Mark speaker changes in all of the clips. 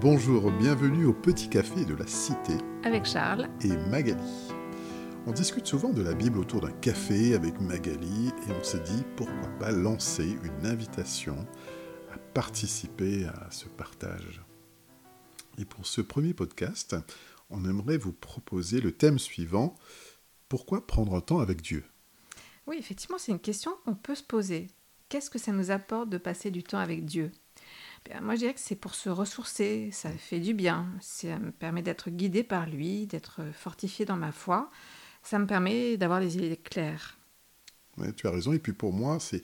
Speaker 1: Bonjour, bienvenue au Petit Café de la Cité.
Speaker 2: Avec Charles.
Speaker 1: Et Magali. On discute souvent de la Bible autour d'un café avec Magali et on s'est dit pourquoi pas lancer une invitation à participer à ce partage. Et pour ce premier podcast, on aimerait vous proposer le thème suivant Pourquoi prendre un temps avec Dieu?
Speaker 2: Oui, effectivement, c'est une question qu'on peut se poser. Qu'est-ce que ça nous apporte de passer du temps avec Dieu? Moi, je dirais que c'est pour se ressourcer, ça fait du bien, ça me permet d'être guidé par lui, d'être fortifié dans ma foi, ça me permet d'avoir les idées claires.
Speaker 1: Tu as raison. Et puis pour moi, c'est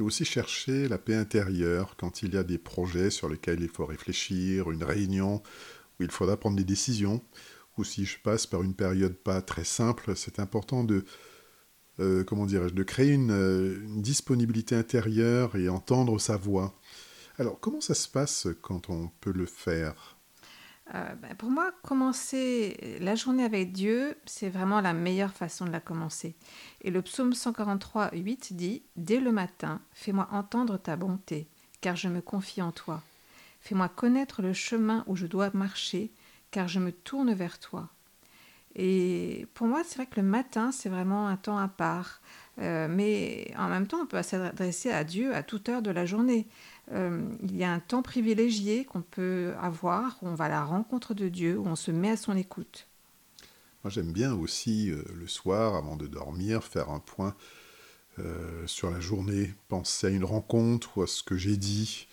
Speaker 1: aussi chercher la paix intérieure quand il y a des projets sur lesquels il faut réfléchir, une réunion où il faudra prendre des décisions, ou si je passe par une période pas très simple, c'est important de, euh, comment dirais-je, de créer une, une, disponibilité intérieure et entendre sa voix. Alors, comment ça se passe quand on peut le faire?
Speaker 2: Euh, ben, Pour moi, commencer la journée avec Dieu, c'est vraiment la meilleure façon de la commencer. Et le psaume 143, 8 dit Dès le matin, fais-moi entendre ta bonté, car je me confie en toi. Fais-moi connaître le chemin où je dois marcher, car je me tourne vers toi. Et pour moi, c'est vrai que le matin, c'est vraiment un temps à part. Euh, mais en même temps, on peut s'adresser à Dieu à toute heure de la journée. Euh, il y a un temps privilégié qu'on peut avoir, où on va à la rencontre de Dieu, où on se met à son écoute.
Speaker 1: Moi, j'aime bien aussi euh, le soir, avant de dormir, faire un point sur la journée, penser à une rencontre ou à ce que j'ai dit,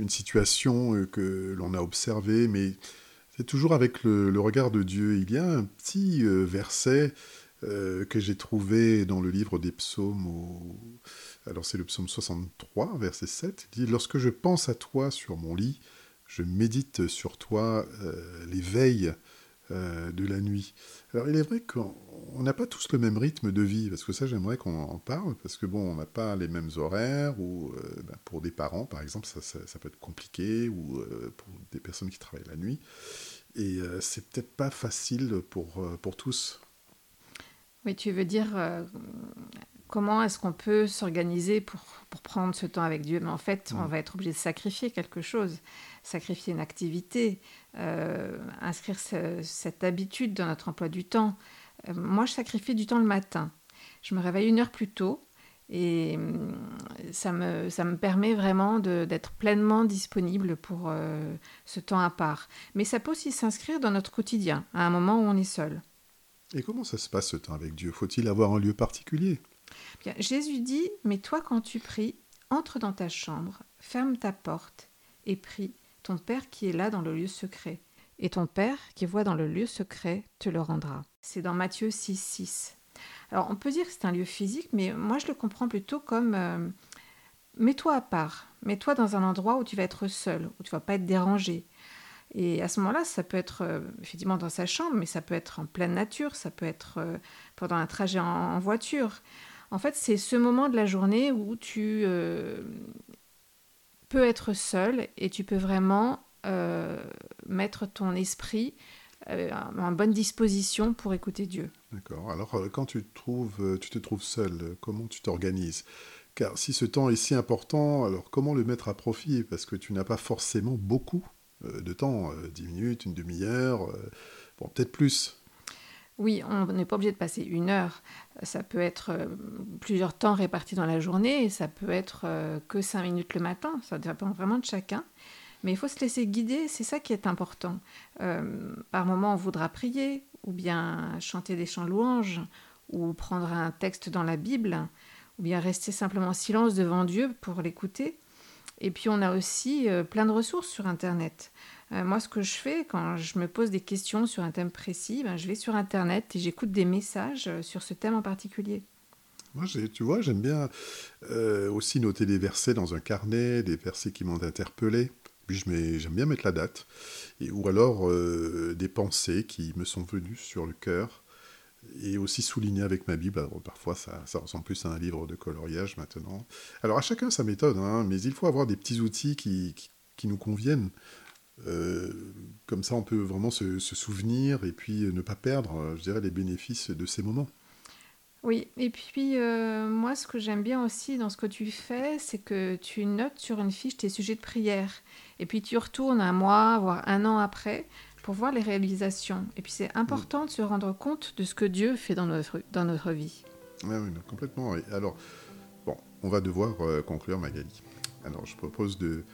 Speaker 1: une situation que l'on a observée, mais c'est toujours avec le, regard de Dieu. Il y a un petit verset euh, que j'ai trouvé dans le livre des psaumes. Alors c'est le psaume 63, verset 7. Il dit Lorsque je pense à toi sur mon lit, je médite sur toi euh, les veilles euh, de la nuit. Alors il est vrai qu'on n'a pas tous le même rythme de vie, parce que ça j'aimerais qu'on en parle, parce que bon, on n'a pas les mêmes horaires, ou ben, pour des parents par exemple, ça, ça, peut être compliqué, ou pour des personnes qui travaillent la nuit. Et c'est peut-être pas facile pour, pour tous.
Speaker 2: Oui, tu veux dire euh, comment est-ce qu'on peut s'organiser pour, pour, prendre ce temps avec Dieu? Mais en fait, on va être obligé de sacrifier quelque chose, sacrifier une activité, euh, inscrire cette habitude dans notre emploi du temps. Euh, moi, je sacrifie du temps le matin. Je me réveille une heure plus tôt et ça me, ça me permet vraiment d'être pleinement disponible pour ce temps à part. Mais ça peut aussi s'inscrire dans notre quotidien, à un moment où on est seul.
Speaker 1: Et comment ça se passe ce temps avec Dieu? Faut-il avoir un lieu particulier?
Speaker 2: Bien, Jésus dit, mais toi quand tu pries, entre dans ta chambre, ferme ta porte et prie ton Père qui est là dans le lieu secret. Et ton Père qui voit dans le lieu secret te le rendra. C'est dans Matthieu 6, 6. Alors on peut dire que c'est un lieu physique, mais moi je le comprends plutôt comme euh, mets-toi à part, mets-toi dans un endroit où tu vas être seul, où tu vas pas être dérangé, et à ce moment-là, ça peut être euh, effectivement dans sa chambre, mais ça peut être en pleine nature, ça peut être euh, pendant un trajet en, voiture. En fait, c'est ce moment de la journée où tu euh, peux être seul et tu peux vraiment mettre ton esprit en bonne disposition pour écouter Dieu.
Speaker 1: D'accord. Alors, quand tu, trouves, tu te trouves seul, comment tu t'organises? Car si ce temps est si important, alors comment le mettre à profit? Parce que tu n'as pas forcément beaucoup euh, de temps, 10 euh, minutes, une demi-heure, euh, peut-être plus.
Speaker 2: Oui, on n'est pas obligé de passer une heure. Ça peut être plusieurs temps répartis dans la journée, ça peut être que cinq minutes le matin, ça dépend vraiment de chacun. Mais il faut se laisser guider, c'est ça qui est important. par moment, on voudra prier, ou bien chanter des chants louanges, ou prendre un texte dans la Bible, ou bien rester simplement en silence devant Dieu pour l'écouter. Et puis on a aussi euh, plein de ressources sur Internet. Euh, moi, ce que je fais quand je me pose des questions sur un thème précis, ben, je vais sur Internet et j'écoute des messages euh, sur ce thème en particulier.
Speaker 1: Moi, tu vois, j'aime bien aussi noter des versets dans un carnet, des versets qui m'ont interpellé. Puis j'aime bien mettre la date. Et, ou alors des pensées qui me sont venues sur le cœur et aussi souligné avec ma Bible. parfois, ça, ressemble plus à un livre de coloriage maintenant. Alors, à chacun sa méthode, hein, mais il faut avoir des petits outils qui, qui, nous conviennent. Euh, comme ça, on peut vraiment se, souvenir et puis ne pas perdre, je dirais, les bénéfices de ces moments.
Speaker 2: Oui, et puis euh, moi, ce que j'aime bien aussi dans ce que tu fais, c'est que tu notes sur une fiche tes sujets de prière. Et puis tu retournes un mois, voire un an après, pour voir les réalisations. Et puis c'est important de se rendre compte de ce que Dieu fait dans notre, dans notre vie.
Speaker 1: Oui, oui, complètement. oui. Alors, bon, on va devoir euh, conclure, Magali. Alors, je propose de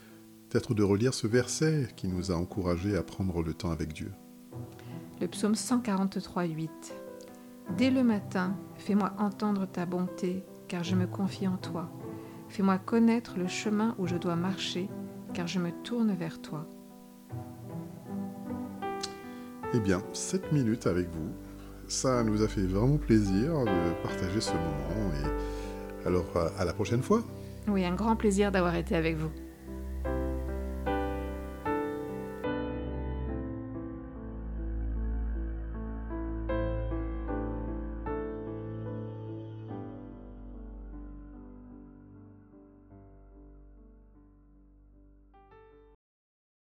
Speaker 1: peut-être de relire ce verset qui nous a encouragés à prendre le temps avec Dieu.
Speaker 2: Le psaume 143, 8. Dès le matin, fais-moi entendre ta bonté, car je me confie en toi. Fais-moi connaître le chemin où je dois marcher, car je me tourne vers toi.
Speaker 1: Eh bien, 7 minutes avec vous. Ça nous a fait vraiment plaisir de partager ce moment. Et alors, à la prochaine fois.
Speaker 2: Oui, un grand plaisir d'avoir été avec vous.